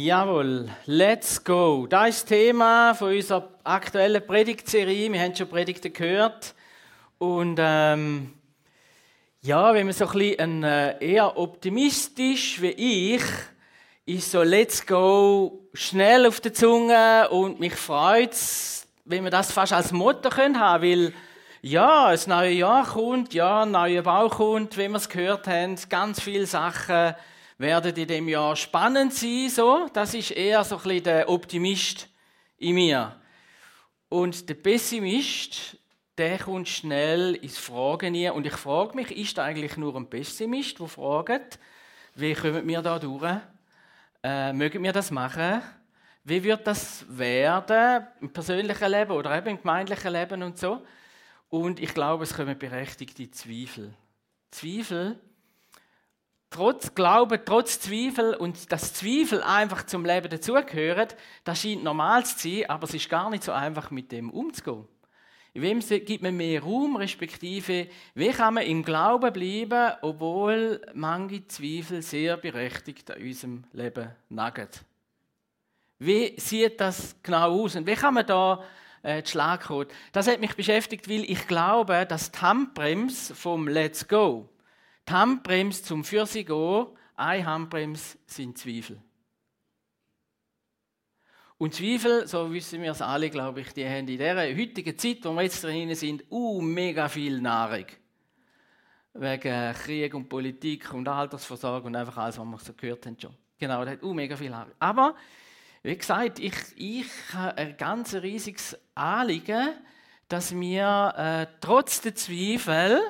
Jawohl, let's go. Das ist das Thema von unserer aktuellen Predigtserie. Wir haben schon Predigten gehört. Und ähm, ja, wenn man so ein bisschen äh, eher optimistisch wie ich, ist so let's go schnell auf der Zunge und mich freut es, wenn wir das fast als Motto können haben, weil ja, das neue Jahr kommt, ja, ein neuer Bau kommt, wie wir es gehört haben, ganz viele Sachen werden in dem Jahr spannend sein. So. Das ist eher so ein bisschen der Optimist in mir. Und der Pessimist, der kommt schnell ins Fragen hier. Und ich frage mich, ist da eigentlich nur ein Pessimist, der fragt, wie kommen wir da durch? Äh, mögen wir das machen? Wie wird das werden im persönlichen Leben oder eben im gemeindlichen Leben und so? Und ich glaube, es kommen berechtigte Zweifel. Zweifel, trotz Glauben, trotz Zweifel und das Zweifel einfach zum Leben dazugehört, das scheint normal zu sein, aber es ist gar nicht so einfach, mit dem umzugehen. In wem gibt man mehr Raum, respektive, wie kann man im Glauben bleiben, obwohl manche Zweifel sehr berechtigt an unserem Leben nagen? Wie sieht das genau aus und wie kann man da äh, die Schlagcode? Das hat mich beschäftigt, weil ich glaube, dass die Handbremse vom Let's Go die Handbremse zum für sie gehen, eine Handbremse sind Zweifel. Und Zweifel, so wissen wir es alle, glaube ich, die haben in dieser heutigen Zeit, wo wir jetzt drin sind, uh, mega viel Nahrung. Wegen Krieg und Politik und Altersversorgung und einfach alles, was wir so gehört haben schon. Genau, das hat uh, mega viel Nahrung. Aber, wie gesagt, ich, ich habe ein ganz riesiges Anliegen, dass wir äh, trotz der Zweifel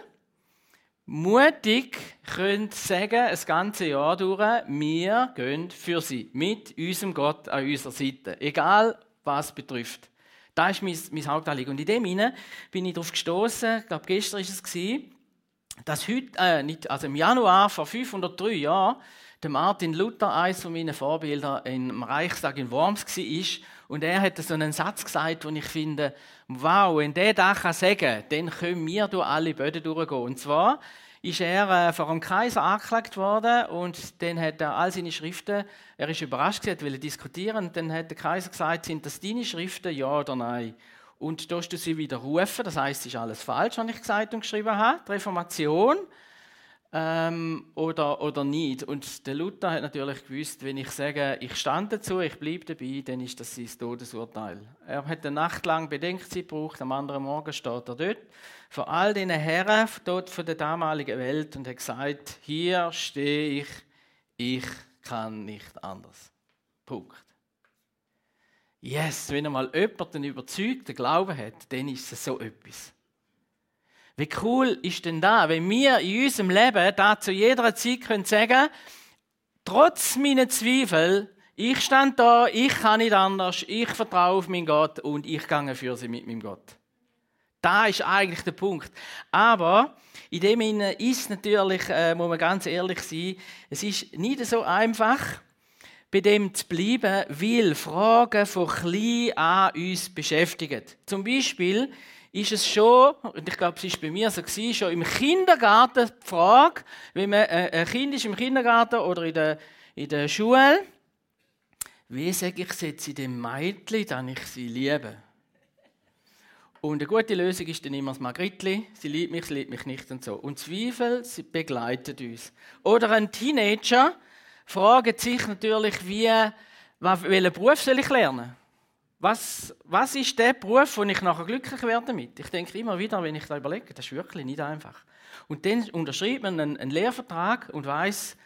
mutig können sagen, das ganze Jahr durch, wir gehen für sie, mit unserem Gott an unserer Seite, egal was betrifft. Das ist mein, mein Hauptanliegen. Und in dem Sinne bin ich darauf gestoßen, ich glaube, gestern war es, gewesen, dass heute, äh, nicht, also im Januar vor 503 Jahren, der Martin Luther, eines von meinen Vorbildern, im Reichstag in Worms war. Und er hat so einen Satz gesagt, den ich finde, wow, wenn der das kann dann können wir durch alle Böden durchgehen. Und zwar ist er äh, vor dem Kaiser angeklagt worden und dann hat er all seine Schriften, er ist überrascht, er wollte diskutieren und dann hat der Kaiser gesagt, sind das deine Schriften, ja oder nein? Und da du sie widerrufen, das heißt, es ist alles falsch, was ich gesagt und geschrieben habe, die Reformation, ähm, oder, oder nicht. Und der Luther hat natürlich gewusst, wenn ich sage, ich stand dazu, ich bleibe dabei, dann ist das sein Todesurteil. Er hat eine Nacht lang Bedenkzeit gebraucht, am anderen Morgen steht er dort vor all den Herren dort von der damaligen Welt und hat gesagt, hier stehe ich, ich kann nicht anders. Punkt. Yes, wenn einmal jemand einen überzeugten Glauben hat, dann ist es so etwas. Wie cool ist denn da, wenn wir in unserem Leben da zu jeder Zeit können sagen trotz meiner Zweifel, ich stand da, ich kann nicht anders, ich vertraue auf meinen Gott und ich gehe für sie mit meinem Gott. Da ist eigentlich der Punkt. Aber in dem Sinne ist natürlich, äh, muss man ganz ehrlich sein, es ist nicht so einfach, bei dem zu bleiben, weil Fragen von klein an uns beschäftigen. Zum Beispiel ist es schon, und ich glaube, es ist bei mir so gewesen, schon im Kindergarten die Frage, wenn man äh, ein Kind ist im Kindergarten oder in der, in der Schule, wie sage ich es jetzt in dem Mädchen, dass ich sie liebe? Und eine gute Lösung ist dann immer das Margritli. Sie liebt mich, sie liebt mich nicht und so. Und Zweifel sie begleitet uns. Oder ein Teenager fragt sich natürlich, wie, welchen Beruf soll ich lernen? Was, was ist der Beruf, wo ich nachher glücklich werde damit? Ich denke immer wieder, wenn ich da überlege, das ist wirklich nicht einfach. Und dann unterschreibt man einen, einen Lehrvertrag und weiß,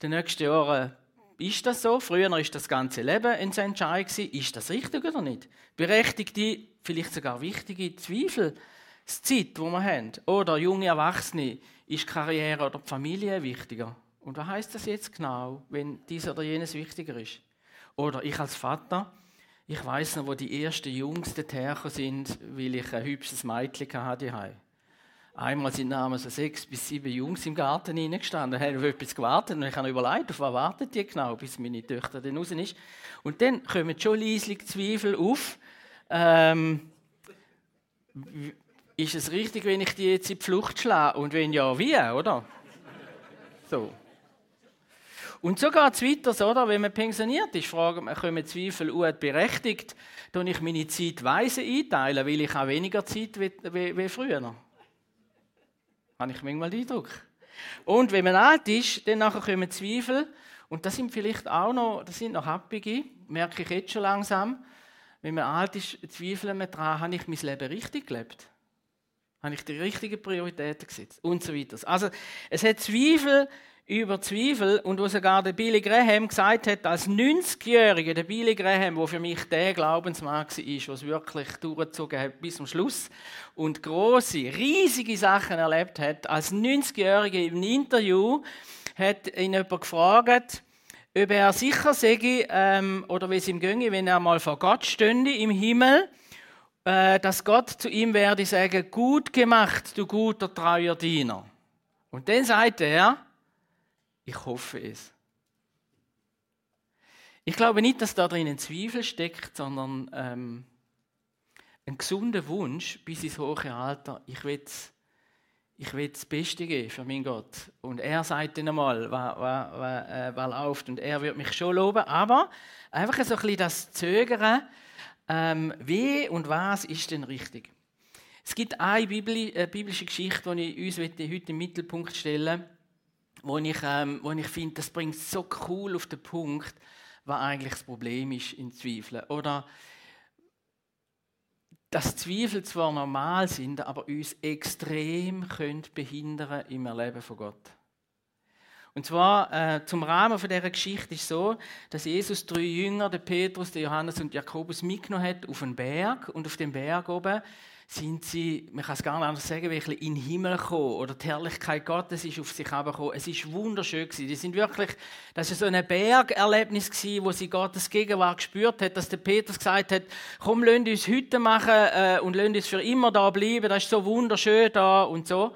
die nächsten Jahre ist das so. Früher war das ganze Leben ein Entscheid Ist das richtig oder nicht? Berechtigte, vielleicht sogar wichtige Zweifel, die Zeit, die wir haben. Oder junge Erwachsene, ist Karriere oder Familie wichtiger? Und was heißt das jetzt genau, wenn dies oder jenes wichtiger ist? Oder ich als Vater, ich weiß noch, wo die ersten Jungs dorthin sind, weil ich ein hübsches Mädchen hatte. Einmal sind damals so sechs bis sieben Jungs im Garten hineingestanden, haben auf etwas gewartet und ich habe überlegt, auf was warten die genau, bis meine Tochter dann raus ist. Und dann kommen schon leislich Zweifel auf. Ähm, ist es richtig, wenn ich die jetzt in die Flucht schlage? Und wenn ja, wie, oder? So. Und so geht es weiter, oder? Wenn man pensioniert ist, fragen wir, kommen Zweifel gut berechtigt, tue ich meine Zeit weise einteilen, weil ich auch weniger Zeit wie, wie, wie früher. Habe ich manchmal den Eindruck. Und wenn man alt ist, dann nachher kommen Zweifel. Und das sind vielleicht auch noch, das sind noch happige, merke ich jetzt schon langsam. Wenn man alt ist, zweifeln wir daran, habe ich mein Leben richtig gelebt? Habe ich die richtigen Prioritäten gesetzt? Und so weiter. Also, es hat Zweifel über Zweifel und wo sogar der Billy Graham gesagt hat, als 90-Jähriger, der Billy Graham, der für mich der Glaubensmann war, es wirklich durchgezogen hat bis zum Schluss und große, riesige Sachen erlebt hat, als 90-Jähriger im Interview hat ihn jemand gefragt, ob er sicher sei, ähm, oder wie es ihm ginge, wenn er mal vor Gott stünde im Himmel, äh, dass Gott zu ihm werde sagen, gut gemacht, du guter, treuer Diener. Und dann sagt er, ich hoffe es. Ich glaube nicht, dass da drin ein Zweifel steckt, sondern ähm, ein gesunder Wunsch bis ins hohe Alter. Ich will, ich will das Beste geben für meinen Gott. Und er sagt dann einmal, was, was, was, äh, was läuft. Und er wird mich schon loben. Aber einfach so ein bisschen das Zögern, ähm, wie und was ist denn richtig? Es gibt eine äh, biblische Geschichte, die ich uns heute im Mittelpunkt stellen möchte wo ich, ähm, wo ich finde, das bringt so cool auf den Punkt, was eigentlich das Problem ist in Zweifeln. Oder dass Zweifel zwar normal sind, aber uns extrem können behindern im Erleben von Gott. Und zwar äh, zum Rahmen von dieser Geschichte ist so, dass Jesus drei Jünger, den Petrus, den Johannes und Jakobus mitgenommen hat auf einen Berg und auf dem Berg oben sind sie, man kann es gar nicht anders sagen, wirklich in den Himmel gekommen oder die Herrlichkeit Gottes ist auf sich herabgekommen. Es ist wunderschön gewesen. Die sind wirklich, das ist so ein Bergerlebnis gewesen, wo sie Gottes Gegenwart gespürt hat, dass der Petrus gesagt hat, komm, lass uns Hütte machen äh, und lass uns für immer da bleiben. Das ist so wunderschön da und so.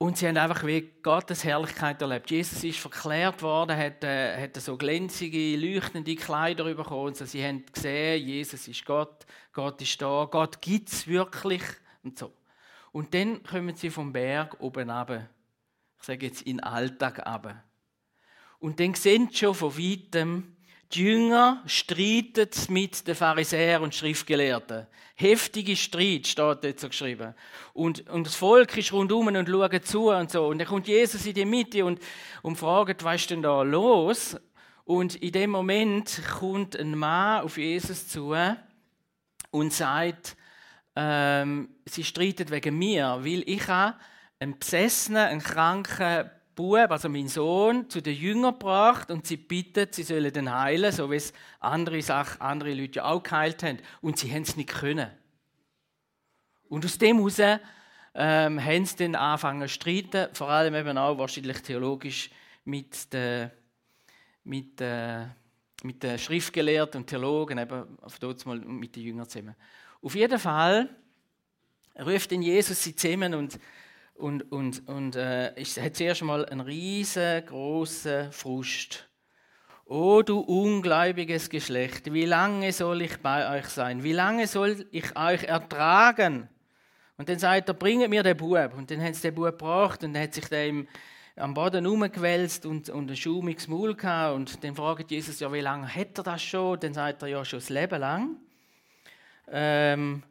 Und sie haben einfach wie Gottes Herrlichkeit erlebt. Jesus ist verklärt worden, hat, äh, hat so glänzige, leuchtende Kleider bekommen. Und so. Sie haben gesehen, Jesus ist Gott, Gott ist da, Gott gibt es wirklich. Und, so. und dann kommen sie vom Berg oben runter. Ich sage jetzt in den Alltag runter. Und dann sehen sie schon von weitem, die Jünger streiten mit den Pharisäern und Schriftgelehrten. Heftige Streit steht dort so geschrieben. Und, und das Volk ist rundum und schaut zu und so. Und dann kommt Jesus in die Mitte und, und fragt, was ist denn da los? Und in dem Moment kommt ein Mann auf Jesus zu und sagt, ähm, sie streiten wegen mir, weil ich einen Besessenen, einen Kranken Bub, also mein Sohn, zu den Jüngern gebracht und sie bittet, sie sollen den heilen, so wie es andere, Sachen, andere Leute auch geheilt haben. Und sie haben es nicht können. Und aus dem heraus ähm, haben sie dann angefangen zu streiten, vor allem eben auch wahrscheinlich theologisch mit den, mit, äh, mit den Schriftgelehrten und Theologen, eben auf mal mit den Jüngern zusammen. Auf jeden Fall ruft ihn Jesus sie zusammen und und, und, und äh, ich hatte zuerst mal einen riesengroßen Frust. O du ungläubiges Geschlecht, wie lange soll ich bei euch sein? Wie lange soll ich euch ertragen? Und dann sagt er, bringt mir den Bub. Und dann haben sie den Bub gebracht und dann hat sich der am Boden umgewälzt und, und ein schaumiges Maul gehabt. Und dann fragt Jesus, ja, wie lange hat er das schon? Dann sagt er, ja, schon das Leben lang. Ähm,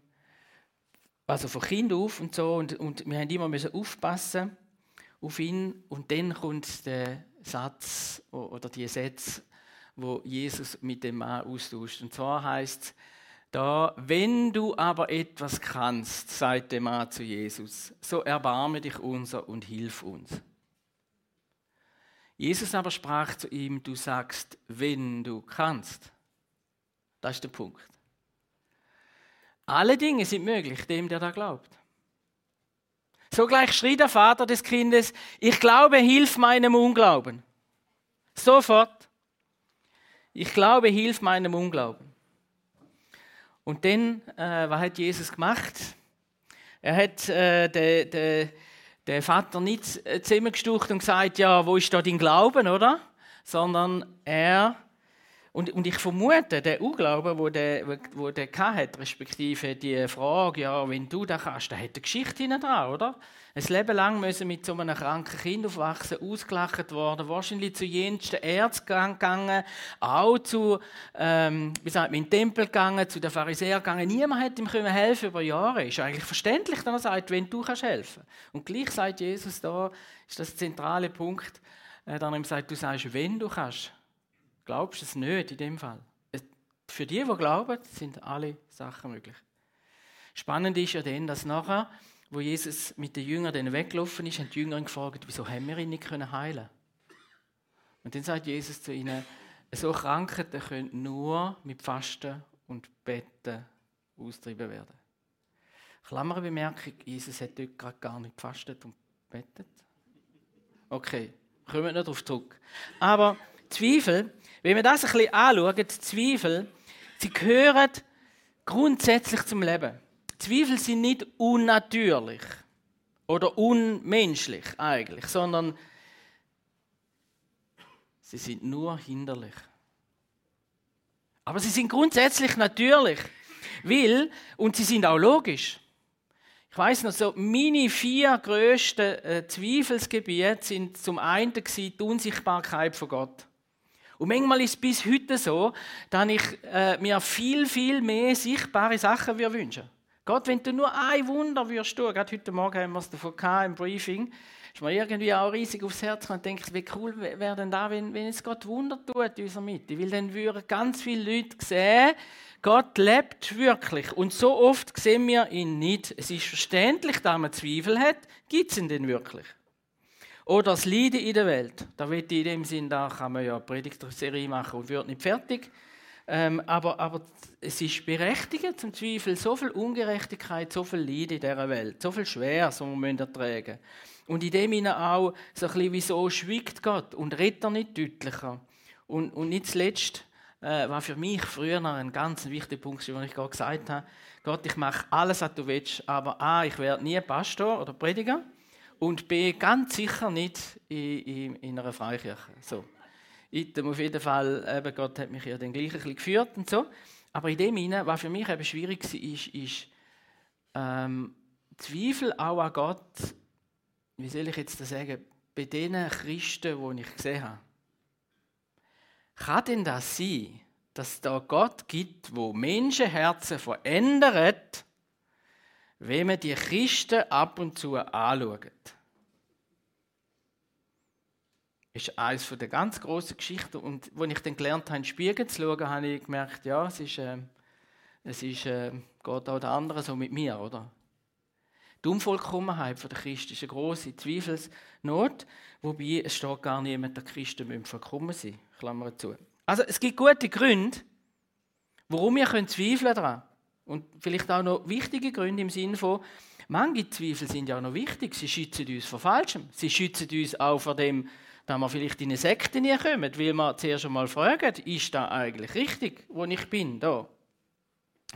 also von Kind auf und so. Und, und wir haben immer müssen aufpassen auf ihn. Und dann kommt der Satz oder die Sätze, wo Jesus mit dem Mann austauscht. Und zwar heißt da, wenn du aber etwas kannst, sagt der Mann zu Jesus, so erbarme dich unser und hilf uns. Jesus aber sprach zu ihm, du sagst, wenn du kannst. Das ist der Punkt. Alle Dinge sind möglich, dem, der da glaubt. Sogleich schrie der Vater des Kindes, ich glaube, hilf meinem Unglauben. Sofort. Ich glaube, hilf meinem Unglauben. Und dann, äh, was hat Jesus gemacht? Er hat äh, den, den, den Vater nicht äh, zusammengestucht und gesagt, ja, wo ist da dein Glauben, oder? Sondern er Und, und ich vermute, der Unglaube, wo der, wo der hatte, respektive die Frage, ja, wenn du das kannst, da hat eine Geschichte hinten dran, oder? Ein Leben lang müssen mit so einem kranken Kind aufwachsen, ausgelacht worden, wahrscheinlich zu jensten Ärzten gegangen, auch zu, ähm, wie sagt man, in den Tempel gegangen, zu den Pharisäern gegangen. Niemand hat ihm helfen über Jahre. Ist eigentlich verständlich, dass er sagt, wenn du kannst helfen. Und gleich sagt Jesus da, ist das zentrale Punkt, äh, dann ihm sagt, du sagst, wenn du kannst. Glaubst du es nicht in dem Fall? Für die, die glauben, sind alle Sachen möglich. Spannend ist ja dann, dass nachher, wo Jesus mit den Jüngern dann weggelaufen ist, haben die Jünger ihn gefragt, wieso haben wir ihn nicht heilen können Und dann sagt Jesus zu ihnen, so Krankheiten können nur mit Fasten und Betten austrieben werden. Klammerbemerkung, Jesus hat dort gerade gar nicht gefastet und bettet. Okay, kommen wir nicht darauf zurück. Aber Zweifel, wenn wir das ein bisschen anschauen, Zweifel, sie gehören grundsätzlich zum Leben. Zweifel sind nicht unnatürlich oder unmenschlich eigentlich, sondern sie sind nur hinderlich. Aber sie sind grundsätzlich natürlich, weil, und sie sind auch logisch. Ich weiß noch, so meine vier grössten äh, Zweifelsgebiete sind zum einen die Unsichtbarkeit von Gott. Und manchmal ist es bis heute so, dass ich äh, mir viel, viel mehr sichtbare Sachen würde wünschen Gott, wenn du nur ein Wunder würdest tun, gerade heute Morgen haben wir es davon gehabt, im Briefing, ist mir irgendwie auch riesig aufs Herz und denkt, wie cool wäre denn da, wenn, wenn jetzt Gott Wunder tut in unserer Mitte. Weil dann würden ganz viele Leute sehen, Gott lebt wirklich. Und so oft sehen wir ihn nicht. Es ist verständlich, dass man Zweifel hat. Gibt es ihn denn wirklich? Oder das Leiden in der Welt. Da wird in dem Sinn, da kann man ja eine Predigtserie machen und wird nicht fertig. Ähm, aber, aber es ist berechtigt zum Zweifel, so viel Ungerechtigkeit, so viel Leid in dieser Welt, so viel Schweres, was wir ertragen. Und in dem Sinne auch so ein bisschen, wieso schweigt Gott und redet er nicht deutlicher. Und, und nicht zuletzt äh, war für mich früher noch ein ganz wichtiger Punkt, den ich gerade gesagt habe. Gott, ich mache alles, was du willst, aber A, ich werde nie Pastor oder Prediger und B, ganz sicher nicht in, in, in einer Freikirche. So. Item auf jeden Fall, eben Gott hat mich ja dann gleich ein bisschen geführt und so. Aber in dem Sinne, was für mich eben schwierig war, ist, ist ähm, Zweifel auch an Gott, wie soll ich jetzt das sagen, bei den Christen, die ich gesehen habe. Kann denn das sein, dass da Gott gibt, wo Menschenherzen verändert, wenn man die Christen ab und zu anschaut. Ist eines der ganz grossen Geschichten. Und als ich dann gelernt habe, in den Spiegel zu schauen, habe ich gemerkt, ja, es, ist, äh, es ist, äh, geht auch der andere so mit mir, oder? Die Unvollkommenheit der Christen ist eine grosse Zweifelsnot, wobei es steht gar niemand, der Christen vollkommen sein. Klammer zu. Also es gibt gute Gründe, warum wir zweifeln daran. Und vielleicht auch noch wichtige Gründe im Sinne von, manche Zweifel sind ja auch noch wichtig. Sie schützen uns vor Falschem. Sie schützen uns auch vor dem, dass wir vielleicht in eine Sekte nie kommen, weil wir zuerst einmal fragen, ist das eigentlich richtig, wo ich bin, da?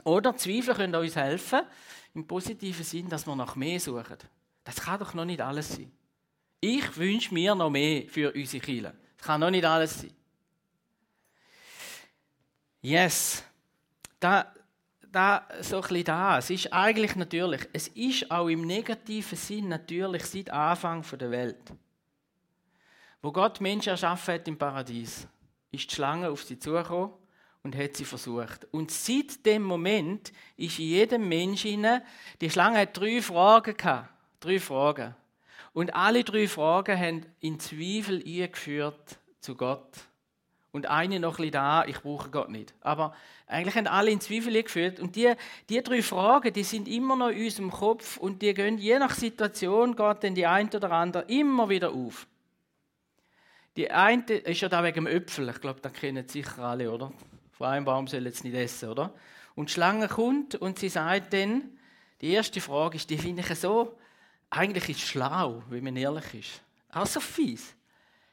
Oder Zweifel können uns helfen, im positiven Sinn, dass wir nach mehr suchen. Das kann doch noch nicht alles sein. Ich wünsche mir noch mehr für unsere Kinder. Das kann noch nicht alles sein. Yes. Da, da, so ein da. Es ist eigentlich natürlich, es ist auch im negativen Sinn natürlich seit Anfang der Welt. Wo Gott Menschen erschaffen hat im Paradies, ist die Schlange auf sie zugekommen und hat sie versucht. Und seit dem Moment ist in jedem Menschen die Schlange hat drei Fragen gehabt. Drei Fragen. Und alle drei Fragen haben in Zweifel eingeführt zu Gott und eine noch ein da, ich brauche Gott nicht. Aber eigentlich haben alle in Zweifel geführt. Und die, die drei Fragen, die sind immer noch in unserem Kopf und die gehen je nach Situation, geht dann die eine oder andere immer wieder auf. Die eine ist ja da wegen dem Äpfel, ich glaube, das kennen sicher alle, oder? Von einem Baum soll jetzt nicht essen, oder? Und die Schlange kommt und sie sagt dann, die erste Frage ist, die finde ich so, eigentlich ist schlau, wenn man ehrlich ist. Auch so fies.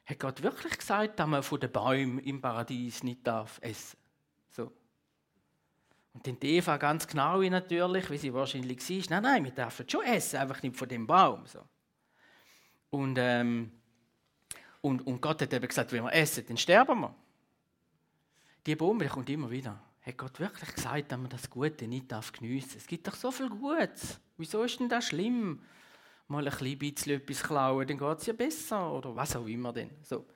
Hat Gott wirklich gesagt, dass man von den Bäumen im Paradies nicht darf essen So. Und dann die Eva ganz genau natürlich, wie sie wahrscheinlich war, nein, nein, wir dürfen schon essen, einfach nicht von dem Baum. So. Und, ähm, und, und Gott hat eben gesagt, wenn wir essen, dann sterben wir. die Bombe kommt immer wieder. Hat Gott wirklich gesagt, dass man das Gute nicht darf geniessen darf? Es gibt doch so viel Gutes. Wieso ist denn das schlimm? Mal ein bisschen etwas klauen, dann geht es ja besser. Oder was auch immer denn. So.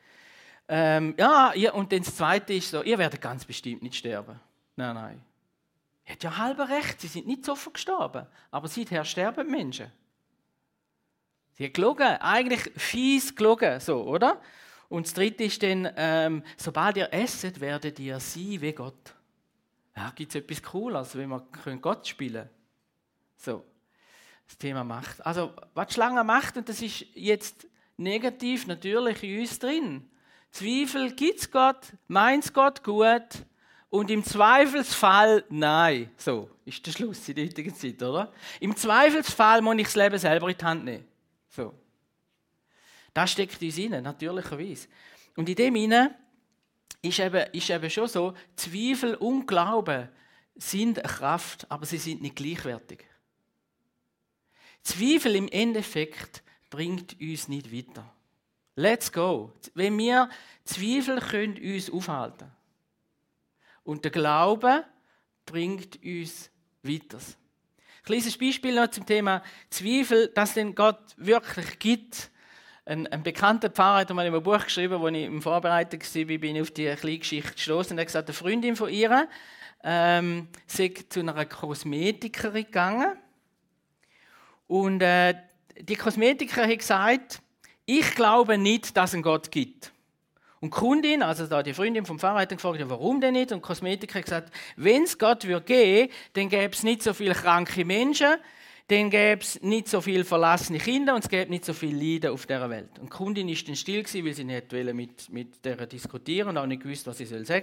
Ähm, ja, ja, und dann das Zweite ist so, ihr werdet ganz bestimmt nicht sterben. Nein, nein. Er hat ja halber recht, sie sind nicht sofort gestorben. Aber seither sterben Menschen. Sie hat gelogen, eigentlich fies gelogen, so, oder? Und das Dritte ist dann, ähm, sobald ihr esset, werdet ihr sein wie Gott. Ja, gibt es etwas Cooles, wenn wir Gott spielen können? So, das Thema Macht. Also, was die Schlange macht, und das ist jetzt negativ natürlich in uns drin. Zweifel gibt es Gott, meint Gott gut und im Zweifelsfall nein. So ist der Schluss in der heutigen Zeit, oder? Im Zweifelsfall muss ich das Leben selber in die Hand nehmen. So. Das steckt uns rein, natürlicherweise. Und in dem hinein ist eben, ist eben schon so, Zweifel und Glauben sind eine Kraft, aber sie sind nicht gleichwertig. Zweifel im Endeffekt bringt uns nicht weiter. Let's go. Wenn wir Zweifel können uns aufhalten. Und der Glaube bringt uns weiter. Ein kleines Beispiel noch zum Thema Zweifel, dass den Gott wirklich gibt. Ein, ein bekannter Pfarrer hat mal in einem Buch geschrieben, wo ich im Vorbereitung war, bin ich auf die kleine Geschichte gestoßen er hat gesagt, eine Freundin von ihr ähm, sei zu einer Kosmetikerin gegangen und äh, die Kosmetikerin hat gesagt, ich glaube nicht, dass es einen Gott gibt. Und die Kundin, also da die Freundin vom Pfarrer, hat dann gefragt, warum denn nicht? Und die Kosmetiker hat gesagt, wenn es Gott würde geben, dann gäbe es nicht so viele kranke Menschen, dann gäbe es nicht so viele verlassene Kinder und es gäbe nicht so viel Leiden auf dieser Welt. Und die Kundin war dann still, weil sie nicht mit, mit der diskutieren und auch nicht gewusst, was sie sagen soll.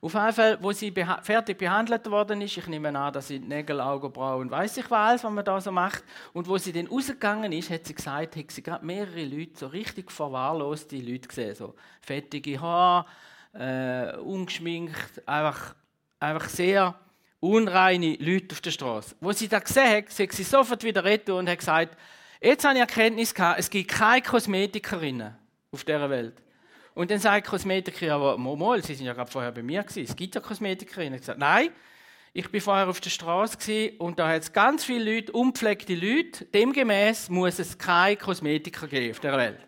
Auf jeden Fall, wo sie beha fertig behandelt worden ist, ich nehme an, dass sie Nägel, Augenbrauen, weiß ich was, was man da so macht. Und wo sie dann rausgegangen ist, hat sie gesagt, hat sie gerade mehrere Leute, so richtig verwahrloste Leute gesehen. So fettige Haare, äh, ungeschminkt, einfach, einfach sehr unreine Leute auf der Straße. Wo sie das gesehen hat, hat sie sofort wieder retten und hat gesagt, jetzt habe ich Erkenntnis gehabt, es gibt keine Kosmetikerinnen auf dieser Welt. Und dann sagt die Kosmetikerin, aber mal, Sie sind ja gerade vorher bei mir gewesen. Es gibt ja Kosmetikerinnen. Ich gesagt, nein, ich bin vorher auf der Straße und da hat es ganz viele Leute, unpflegte Leute. Demgemäß muss es keine Kosmetiker geben auf der Welt.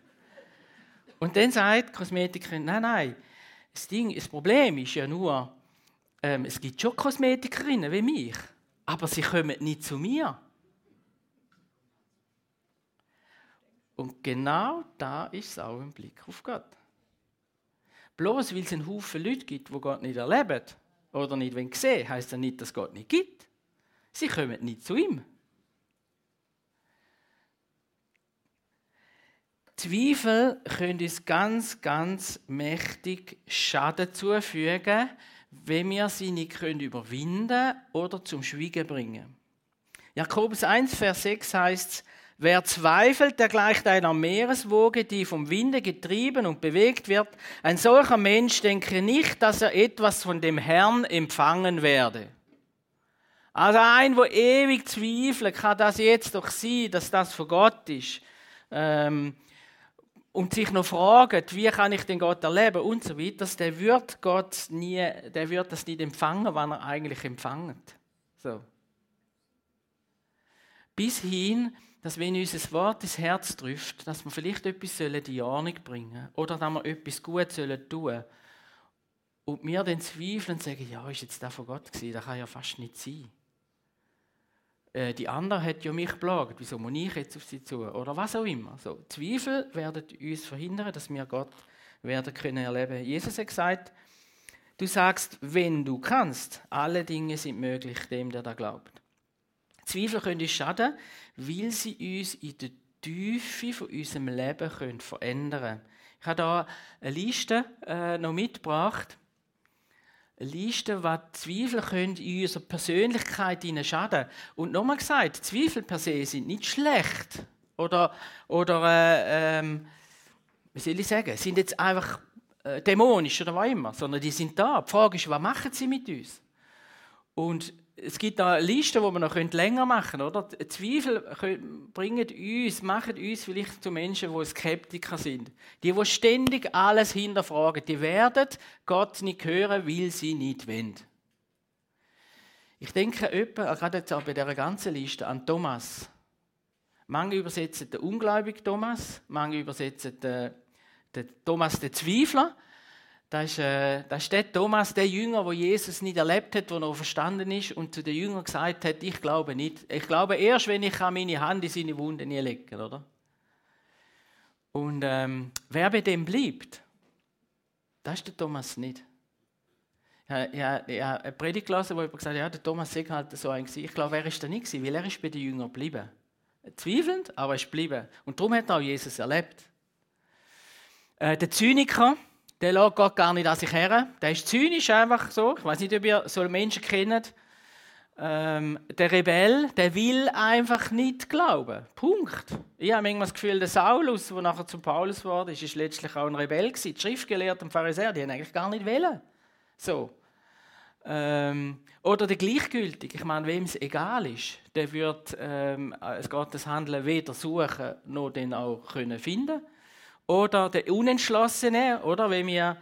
Und dann sagt die Kosmetikerin, nein, nein, das, Ding, das Problem ist ja nur, ähm, es gibt schon Kosmetikerinnen wie mich, aber sie kommen nicht zu mir. Und genau da ist es auch im Blick auf Gott. Bloß weil es einen Haufen Leute gibt, die Gott nicht erleben oder nicht sehen heisst das nicht, dass Gott nicht gibt. Sie kommen nicht zu ihm. Zweifel können uns ganz, ganz mächtig Schaden zufügen, wenn wir sie nicht überwinden oder zum Schweigen bringen. Jakobus 1, Vers 6 heißt Wer zweifelt, der gleicht einer Meereswoge, die vom Winde getrieben und bewegt wird. Ein solcher Mensch denke nicht, dass er etwas von dem Herrn empfangen werde. Also ein, wo ewig zweifelt, kann das jetzt doch sein, dass das von Gott ist. Ähm, und sich noch fragt, wie kann ich den Gott erleben und so weiter, der wird Gott nie, der wird das nicht empfangen, was er eigentlich empfangt. So. Bis hin, dass wenn uns ein Wort ins Herz trifft, dass wir vielleicht etwas in die Ordnung bringen sollen oder dass wir etwas Gutes tun sollen. Und wir dann zweifeln und sagen, ja, ist jetzt das von Gott gewesen? Das kann ja fast nicht sein. Äh, die andere hat ja mich geplagt, wieso muss ich jetzt auf sie zu? Oder was auch immer. So, Zweifel werden uns verhindern, dass wir Gott werden können erleben. Jesus hat gesagt, du sagst, wenn du kannst, alle Dinge sind möglich dem, der da glaubt. Zweifel können uns schaden, weil sie uns in der Tiefe von unserem Leben können verändern. Ich habe hier eine Liste äh, noch mitgebracht. Eine Liste, was Zweifel können in unserer Persönlichkeit schaden Und nochmal gesagt, Zweifel per se sind nicht schlecht. Oder, oder äh, ähm, wie soll ich sagen, sind jetzt einfach äh, dämonisch oder was immer, sondern die sind da. Die Frage ist, was machen sie mit uns? Und es gibt da Listen, wo man noch länger machen können, oder? Zweifel bringen uns, machen uns vielleicht zu Menschen, die Skeptiker sind. Die, die ständig alles hinterfragen, die werden Gott nicht hören, weil sie nicht wollen. Ich denke etwa, gerade jetzt auch bei dieser ganzen Liste, an Thomas. Manche übersetzen den ungläubigen Thomas, manche übersetzen den, den Thomas den Zweifler. Das ist, äh, das ist der Thomas, der Jünger, wo Jesus nicht erlebt hat, wo er verstanden ist und zu den Jüngern gesagt hat, ich glaube nicht. Ich glaube erst, wenn ich meine Hand in seine Wunde lege, oder? Und ähm, wer bei dem bleibt, das ist der Thomas nicht. Ja, ja, eine Predigt gelesen, wo jemand gesagt hat, ja, der Thomas sei halt so ein Ich glaube, er ist da nicht weil er ist bei den Jüngern geblieben. Zweifelnd, aber er ist geblieben. Und darum hat er auch Jesus erlebt. Äh, der Zyniker, der lässt Gott gar nicht an sich her. Der ist zynisch einfach so. Ich weiß nicht, ob ihr so Menschen kennt. Ähm, der Rebell, der will einfach nicht glauben. Punkt. Ich habe manchmal das Gefühl, der Saulus, der nachher zu Paulus wurde, ist, ist letztlich auch ein Rebell gewesen. Die Schriftgelehrten und Pharisäer, die haben eigentlich gar nicht wollen. So. Ähm, oder der Gleichgültige, ich meine, wem es egal ist, der wird ähm, Gottes Handeln weder suchen noch den auch können finden. Oder der Unentschlossene, oder wenn wir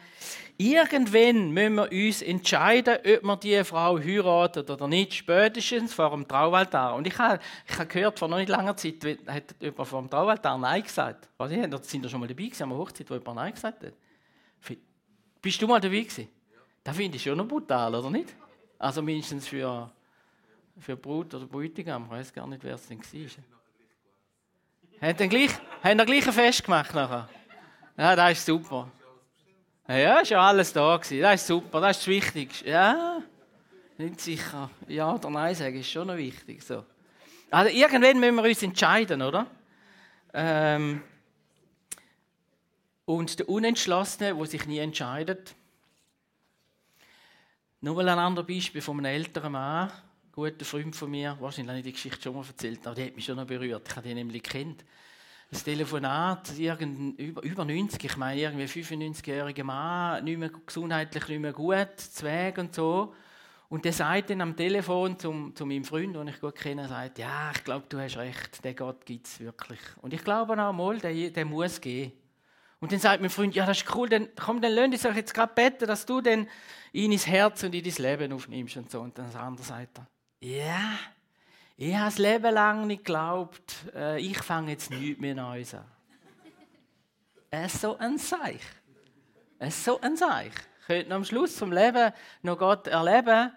irgendwann müssen wir uns entscheiden, ob wir diese Frau heiraten oder nicht, spätestens vor dem Traualtar. Und ich habe, ich habe gehört, vor noch nicht langer Zeit hat jemand vor dem Traualtar Nein gesagt. Was ich, sind da schon mal dabei gewesen, an einer Hochzeit, wo jemand Nein gesagt hat? Bist du mal dabei gewesen? Das finde ich schon noch brutal, oder nicht? Also mindestens für, für Brut oder Bräutigam. Ich weiß gar nicht, wer es denn war. Haben dann gleich, haben gleich ein Fest gemacht nachher? Ja, das ist super. Ja, ist ja alles da gewesen. Das ist super, das ist das Wichtigste. Ja, nicht sicher. Ja oder Nein sagen ist schon noch wichtig. So. Also irgendwann müssen wir uns entscheiden, oder? Ähm, und der Unentschlossene, der sich nie entscheidet, nur mal ein anderes Beispiel von einem älteren Mann, ein guter Freund von mir, wahrscheinlich habe ich die Geschichte schon mal erzählt, aber die hat mich schon noch berührt. Ich habe die nämlich kennt. Ein Telefonat, über, über 90, ich meine, irgendwie 95-jähriger Mann, nicht mehr gesundheitlich nicht mehr gut, Zweig und so. Und der sagt dann am Telefon zum, zu meinem Freund, den ich gut kenne, sagt, ja, ich glaube, du hast recht, der Gott gibt es wirklich. Und ich glaube auch mal, der, der muss gehen. Und dann sagt mein Freund, ja, das ist cool, dann komm, dann es euch jetzt gerade beten, dass du dann ihn ins Herz und in dein Leben aufnimmst und so. Und dann das andere sagt er, ja, ich habe das Leben lang nicht geglaubt, äh, ich fange jetzt nichts mehr Neues an. Es ist so ein Seich. Es ist so ein Seich. Könnte am Schluss vom Leben noch Gott erleben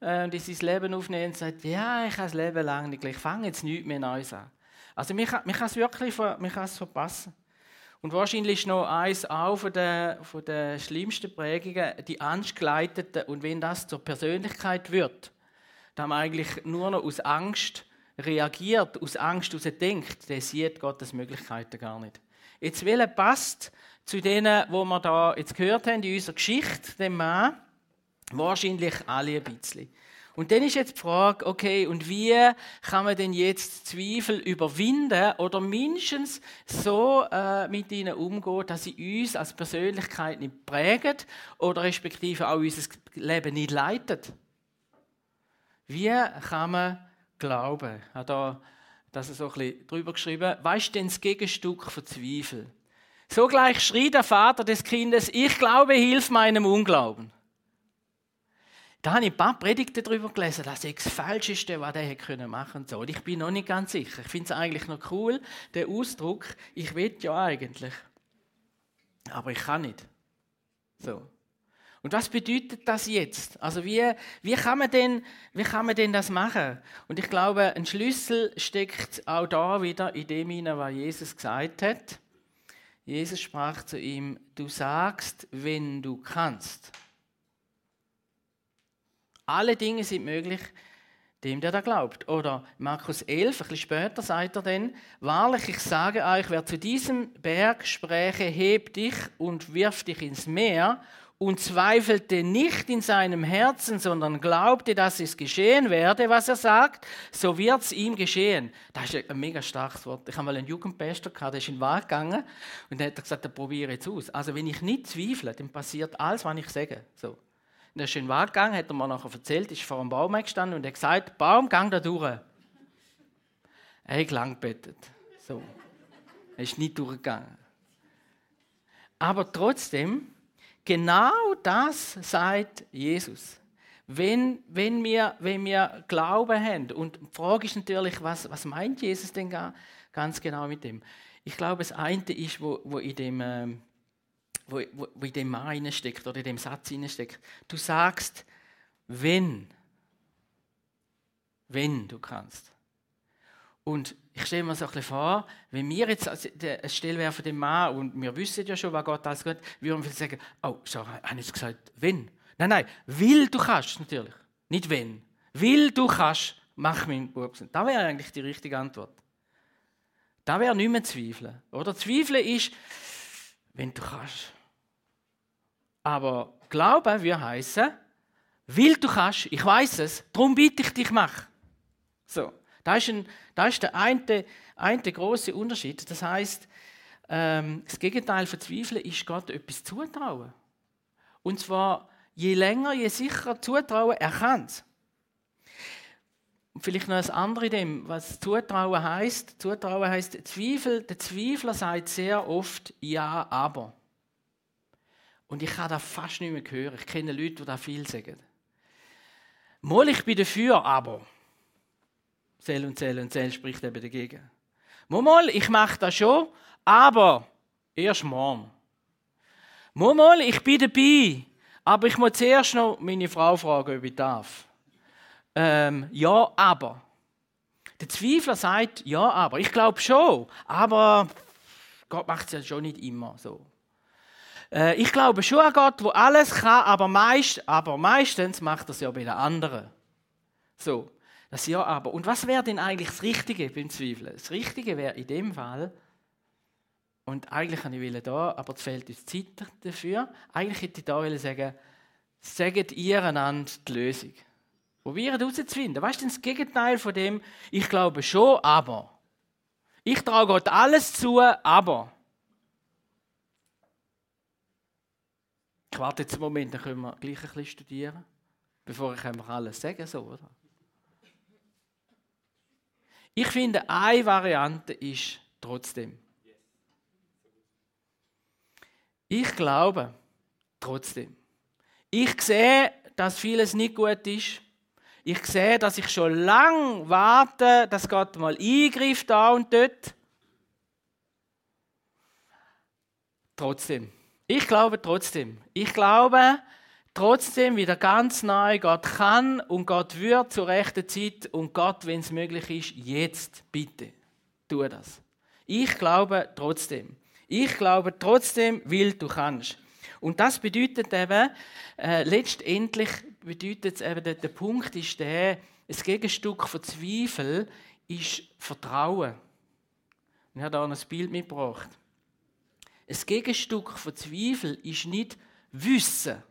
äh, und in sein Leben aufnehmen und sagt, ja, ich habe das Leben lang nicht, ich fange jetzt nichts mehr Neues an. Also mich, mich kann es wirklich mich kann verpassen. Und wahrscheinlich ist noch eins auch von der, von der schlimmsten Prägungen, die Angstgeleiteten. Und wenn das zur Persönlichkeit wird, dann man eigentlich nur noch aus Angst reagiert, aus Angst heraus denkt, der sieht Gottes Möglichkeiten gar nicht. Jetzt, welcher passt zu denen, wo wir da jetzt gehört haben in unserer Geschichte, dem Mann? Wahrscheinlich alle ein bisschen. Und dann ist jetzt die Frage, okay, und wie kann man denn jetzt Zweifel überwinden oder mindestens so äh, mit ihnen umgehen, dass sie uns als Persönlichkeit nicht prägen oder respektive auch unser Leben nicht leiten? Wie kann man glauben? Ich habe da das so ein drüber geschrieben. Was ist denn das Gegenstück von Zweifel? Sogleich schrie der Vater des Kindes, ich glaube, hilf meinem Unglauben. Da habe ich ein paar Predigten darüber gelesen, das ist das Falscheste, was er hätte machen können. Und ich bin noch nicht ganz sicher. Ich finde es eigentlich noch cool, der Ausdruck, ich will ja eigentlich. Aber ich kann nicht. So. Und was bedeutet das jetzt? Also wie, wie, kann man denn, wie kann man denn das machen? Und ich glaube, ein Schlüssel steckt auch da wieder in dem hinein, was Jesus gesagt hat. Jesus sprach zu ihm, du sagst, wenn du kannst. Alle Dinge sind möglich dem, der da glaubt. Oder Markus 11, ein bisschen später sagt er dann, wahrlich, ich sage euch, wer zu diesem Berg spräche, heb dich und wirf dich ins Meer und zweifelte nicht in seinem Herzen, sondern glaubte, dass es geschehen werde, was er sagt, so wird es ihm geschehen. Das ist ein mega starkes Wort. Ich habe mal einen Jugendpastor gehabt, der ist in den Wald gegangen und der hat gesagt, der probiere jetzt aus. Also wenn ich nicht zweifle, dann passiert alles, was ich sage. So. Und er ist in den Wald gegangen, hat er mir nachher erzählt, ist vor einem Baum gestanden und er hat gesagt, Baum, gang da durch. Er hat lang bettet. So. Er ist nicht durchgegangen. Aber trotzdem, genau das sagt Jesus. Wenn, wenn, wir, wenn wir Glauben haben, und die Frage ist natürlich, was, was meint Jesus denn ganz genau mit dem? Ich glaube, das eine ist, wo, wo in dem, äh, wo, wo, wo in dem Mann steckt oder in dem Satz steckt. Du sagst, wenn, wenn du kannst. Und ich stelle mir so ein bisschen vor, wenn wir jetzt eine Stelle wären von dem Mann und wir wissen ja schon, was Gott alles Gott, würden wir sagen, oh, so, habe ich gesagt, wenn? Nein, nein, will du kannst natürlich, nicht wenn. Will du kannst, mach meinen Bub. Das wäre eigentlich die richtige Antwort. Da wäre nicht mehr Zweifeln. Oder Zweifeln ist, wenn du kannst. Aber Glauben würde heißen, will du kannst, ich weiß es, darum bitte ich dich, mach. So, da ist, ein, da ist der eine, eine große Unterschied. Das heißt, ähm, das Gegenteil von Zweifeln ist Gott etwas zutrauen. Und zwar je länger, je sicherer zutrauen, er kann. Und vielleicht noch das andere dem, was Zutrauen heißt. Zutrauen heißt Zweifel. Der Zweifler sagt sehr oft ja, aber. Und ich kann das fast nicht mehr hören. Ich kenne Leute, die da viel sagen. Mal, ich bin dafür, aber. Zell und Zell und Zell spricht eben dagegen. Mal ich mache das schon, aber erst morgen. Mal, ich bin dabei, aber ich muss zuerst noch meine Frau fragen, ob ich darf ähm, ja, aber. Der Zweifler sagt, ja, aber. Ich glaube schon, aber Gott macht es ja schon nicht immer so. Äh, ich glaube schon an Gott, wo alles kann, aber, meist, aber meistens macht er es ja bei den anderen. So, das Ja, aber. Und was wäre denn eigentlich das Richtige beim Zweifeln? Das Richtige wäre in dem Fall, und eigentlich kann ich da, aber es fehlt uns Zeit dafür. Eigentlich hätte ich da sagen, sagt ihr einander die Lösung. Probieren herauszufinden. Was ist denn das Gegenteil von dem? Ich glaube schon, aber. Ich traue Gott alles zu, aber. Ich warte jetzt einen Moment, dann können wir gleich ein bisschen studieren, bevor ich einfach alles sage, so, oder? Ich finde, eine Variante ist trotzdem. Ich glaube trotzdem. Ich sehe, dass vieles nicht gut ist. Ich sehe, dass ich schon lange warte, dass Gott mal eingreift da und dort. Trotzdem. Ich glaube trotzdem. Ich glaube trotzdem wieder ganz neu, Gott kann und Gott wird zur rechten Zeit und Gott, wenn es möglich ist, jetzt bitte. Tu das. Ich glaube trotzdem. Ich glaube trotzdem, weil du kannst. Und das bedeutet eben, äh, letztendlich bedeutet es eben, der, der Punkt ist der, das Gegenstück von Zweifel ist Vertrauen. Ich habe da ein Bild mitgebracht. Das Gegenstück von Zweifel ist nicht Wissen.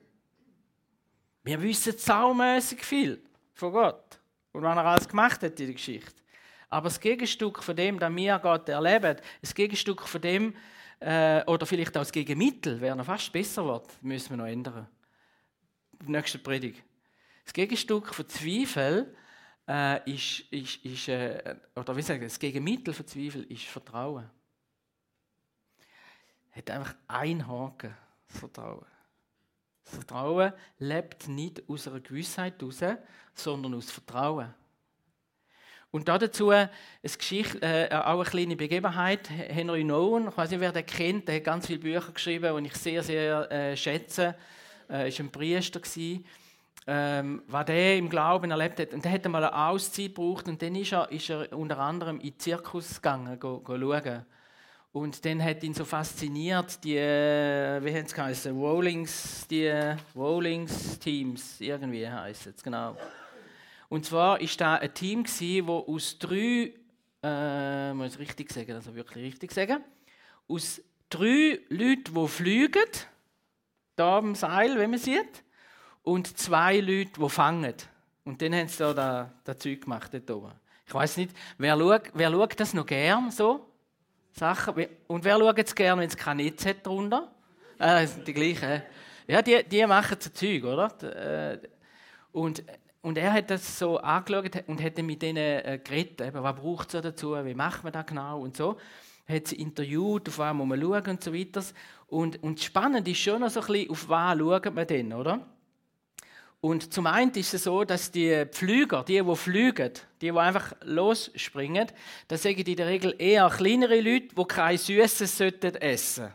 Wir wissen saumässig viel von Gott und was er alles gemacht hat in der Geschichte. Aber das Gegenstück von dem, das wir Gott erleben, das Gegenstück von dem, äh, oder vielleicht auch das Gegenmittel, wäre noch fast besser wird, müssen wir noch ändern. Nächste Predigt. Das Gegenstück von Zweifel äh, ist, ist, ist äh, oder wie sagen, das Gegenmittel von Zweifel ist Vertrauen. Hat einfach ein Haken, das Vertrauen. Das Vertrauen lebt nicht aus einer Gewissheit heraus, sondern aus Vertrauen. Und dazu eine Geschichte, äh, auch eine kleine Begebenheit. Henry Nouwen, ich weiß nicht, wer den kennt, der hat ganz viele Bücher geschrieben, die ich sehr, sehr äh, schätze. Er äh, war ein Priester. Gewesen, ähm, was der im Glauben erlebt hat. Und der hat einmal eine Auszeit gebraucht und dann ist er, ist er unter anderem in den Zirkus gegangen, go, go schauen. Und dann hat ihn so fasziniert, die, äh, wie haben es geheißen, Rollings, die Rollings Teams, irgendwie heißt es, genau. Und zwar ist da ein Team wo aus drei, äh, muss ich richtig sagen, also wirklich richtig sagen, aus drei Leuten, die fliegen, da am Seil, wenn man sieht, und zwei Leute, die fangen. Und dann haben sie da das, das Zeug gemacht dort oben. Ich weiß nicht, wer schaut, wer schaut das noch gern so? Sachen. Und wer schaut es gern, wenn es kein Netz hat drunter? Äh, das sind die gleichen. Ja, die, die machen so Zeug, oder? Äh, und, und er hat das so angeschaut und hat mit denen äh, geredet, was braucht es dazu, wie macht man das genau und so. Hat sie interviewt, auf was muss man schauen und so weiter. Und, und spannend ist schon noch so ein bisschen, auf was schaut man denn, oder? Und zum einen ist es so, dass die Pflüger, die, die fliegen, die, die einfach losspringen, das sagen in der Regel eher kleinere Leute, die kein Süßes essen sollten.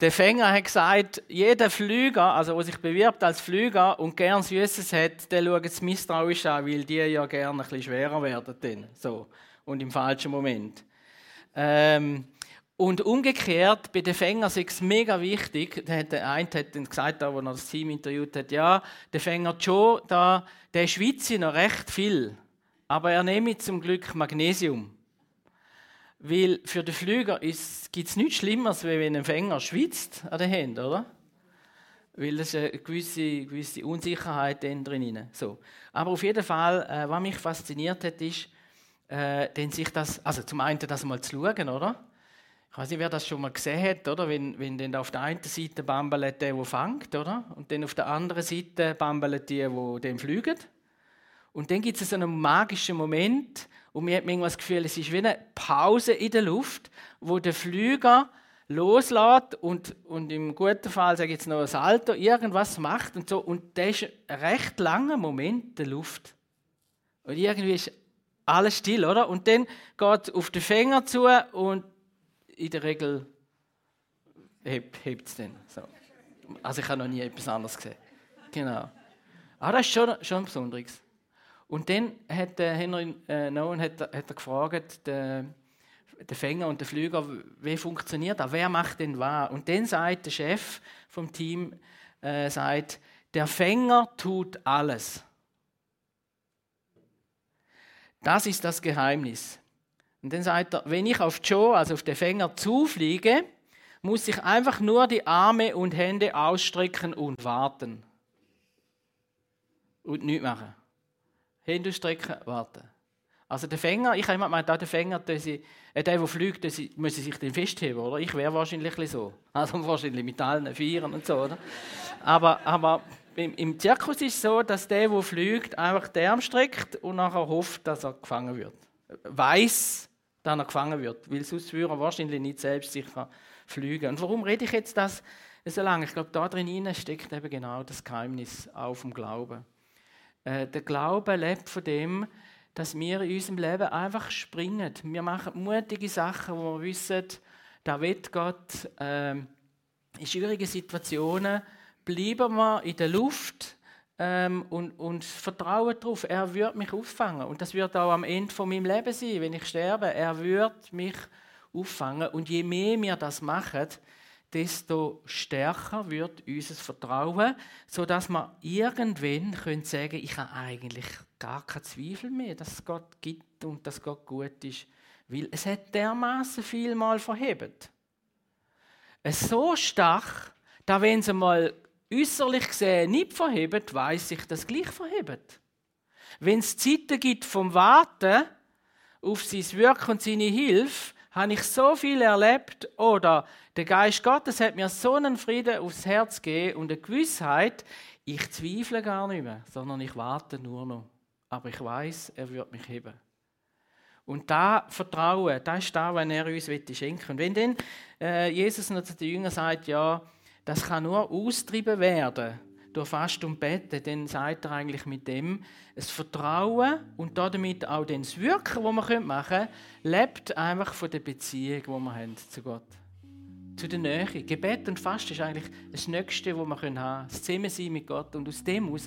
Der Fänger hat gesagt, jeder Flüger, also der sich bewirbt als Flüger und gern Süßes hat, der schaut es misstrauisch an, weil die ja gerne ein bisschen schwerer werden. Dann, so. Und im falschen Moment. Ähm, und umgekehrt, bei den Fängern ist es mega wichtig, der, der eine hat gesagt, als er das Team interviewt hat, ja, der Fänger Joe, da, der schwitzt noch recht viel, aber er nehme zum Glück Magnesium. Weil für den Flüger gibt es nichts Schlimmeres, als wenn ein Fänger schwitzt an den Händen, oder? Weil das ist eine gewisse, gewisse Unsicherheit drin. So. Aber auf jeden Fall, äh, was mich fasziniert hat, ist, äh, sich das, also zum einen das mal zu schauen, oder? Ich weiß nicht, wer das schon mal gesehen hat, oder? Wenn, wenn dann auf der einen Seite bambelt der, der fängt, oder? Und dann auf der anderen Seite bambelt die, die den. Und dann gibt es so einen magischen Moment, und mir hat manchmal das Gefühl, es ist wie eine Pause in der Luft, wo der Flüger loslässt und, und im guten Fall, sage ich jetzt noch, ein Salto, irgendwas macht und so. Und das ist ein recht langer Moment der Luft. Und irgendwie ist alles still, oder? Und dann geht es auf den Fänger zu und in der Regel hebt es dann. So. Also ich habe noch nie etwas anderes gesehen. Genau. Aber das ist schon, schon Besonderes. Und dann hat äh, Henry äh, Nolan hat, hat er gefragt, der, der Fänger und der Flüger, wie funktioniert das? Wer macht denn was? Und dann sagt der Chef vom Team, äh, sagt, der Fänger tut alles. Das ist das Geheimnis. Und dann sagt er, wenn ich auf Joe, also auf den Fänger zufliege, muss ich einfach nur die Arme und Hände ausstrecken und warten. Und nichts machen. Hände ausstrecken, warten. Also der Fänger, ich habe immer gemeint, der Fänger, der, äh, der, der fliegt, der muss sich dann festheben, oder? Ich wäre wahrscheinlich so. Also wahrscheinlich mit allen Vieren und so, oder? Aber, aber im, im Zirkus ist es so, dass der, der fliegt, einfach den Arm streckt und nachher hofft, dass er gefangen wird. Weiß, dann er gefangen wird. Weil sonst würde er wahrscheinlich nicht selbst sicher fliegen. Und warum rede ich jetzt das so lange? Ich glaube, da drin steckt eben genau das Geheimnis auf dem Glauben. Äh, der Glaube lebt von dem, dass wir in unserem Leben einfach springen. Wir machen mutige Sachen, wo wir wissen, da wird Gott äh, in schwierigen Situationen bleiben wir in der Luft ähm, und, und vertraue darauf, er wird mich auffangen. Und das wird auch am Ende von meinem Leben sein, wenn ich sterbe. Er wird mich auffangen. Und je mehr wir das machen, desto stärker wird unser Vertrauen, sodass wir irgendwann können sagen ich habe eigentlich gar keinen Zweifel mehr, dass es Gott gibt und dass Gott gut ist. Weil es hat dermaßen viel mal verhebt. Es so stark, dass wenn es mal äußerlich gesehen nicht verhebt, weiß ich, dass gleich verhebt. Wenn es Zeiten gibt vom Warten auf sein Wirken und seine Hilfe, habe ich so viel erlebt oder der Geist Gottes hat mir so einen Frieden aufs Herz gegeben und eine Gewissheit, ich zweifle gar nicht mehr, sondern ich warte nur noch. Aber ich weiß, er wird mich heben. Und da Vertrauen, das ist da, wenn er uns schenken will. Und wenn dann äh, Jesus noch zu den Jüngern sagt, ja, das kann nur austrieben werden durch Fast und Beten, dann sagt er eigentlich mit dem, das Vertrauen und damit auch das Wirken, das wir machen können, lebt einfach von der Beziehung, die wir haben zu Gott. Zu der Nähe. Gebet und Fast ist eigentlich das Nächste, was wir haben können. Das Zusammensein mit Gott. Und aus dem heraus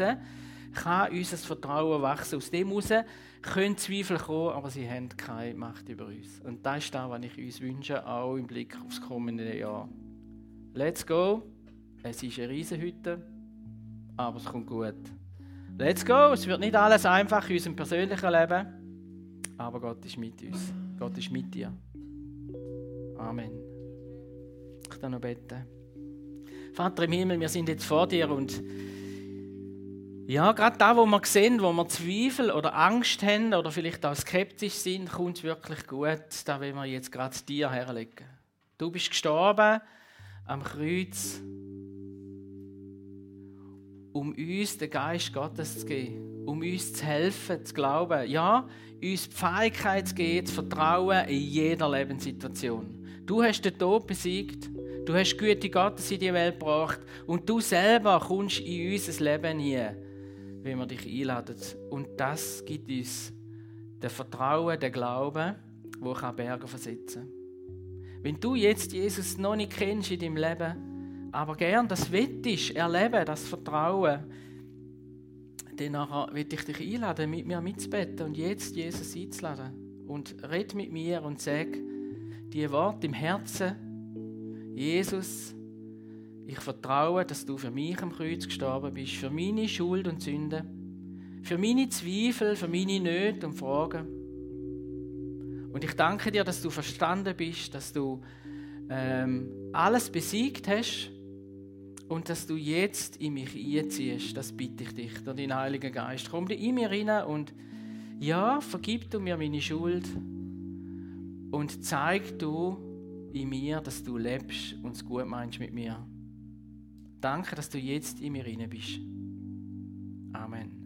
kann unser Vertrauen wachsen. Aus dem heraus können Zweifel kommen, aber sie haben keine Macht über uns. Und das ist das, was ich uns wünsche, auch im Blick aufs kommende Jahr. Let's go. Es ist eine Riesenhütte, aber es kommt gut. Let's go. Es wird nicht alles einfach in unserem persönlichen Leben, aber Gott ist mit uns. Gott ist mit dir. Amen. Ich kann noch beten. Vater im Himmel, wir sind jetzt vor dir und ja, gerade da, wo wir sehen, wo wir Zweifel oder Angst haben oder vielleicht auch skeptisch sind, kommt es wirklich gut, da wollen wir jetzt gerade dir herlegen. Du bist gestorben am Kreuz um uns den Geist Gottes zu geben, um uns zu helfen, zu glauben. Ja, uns die Fähigkeit zu geben, zu vertrauen in jeder Lebenssituation. Du hast den Tod besiegt, du hast Güte Gottes in die Welt gebracht und du selber kommst in unser Leben hier, wenn wir dich einladen. Und das gibt uns den Vertrauen, den Glauben, wo Berge versetzen kann. Wenn du jetzt Jesus noch nicht kennst in deinem Leben, aber gern das wettest, erleben, das Vertrauen, dann will ich dich einladen, mit mir mitzubeten und jetzt Jesus einzuladen. Und red mit mir und sag die Worte im Herzen, Jesus, ich vertraue, dass du für mich am Kreuz gestorben bist, für meine Schuld und Sünde, für meine Zweifel, für meine Nöte und Fragen. Und ich danke dir, dass du verstanden bist, dass du ähm, alles besiegt hast und dass du jetzt in mich einziehst, das bitte ich dich, durch deinen Heiligen Geist. Komm in mir rein und ja, vergib du mir meine Schuld und zeig du in mir, dass du lebst und es gut meinst mit mir. Danke, dass du jetzt in mir rein bist. Amen.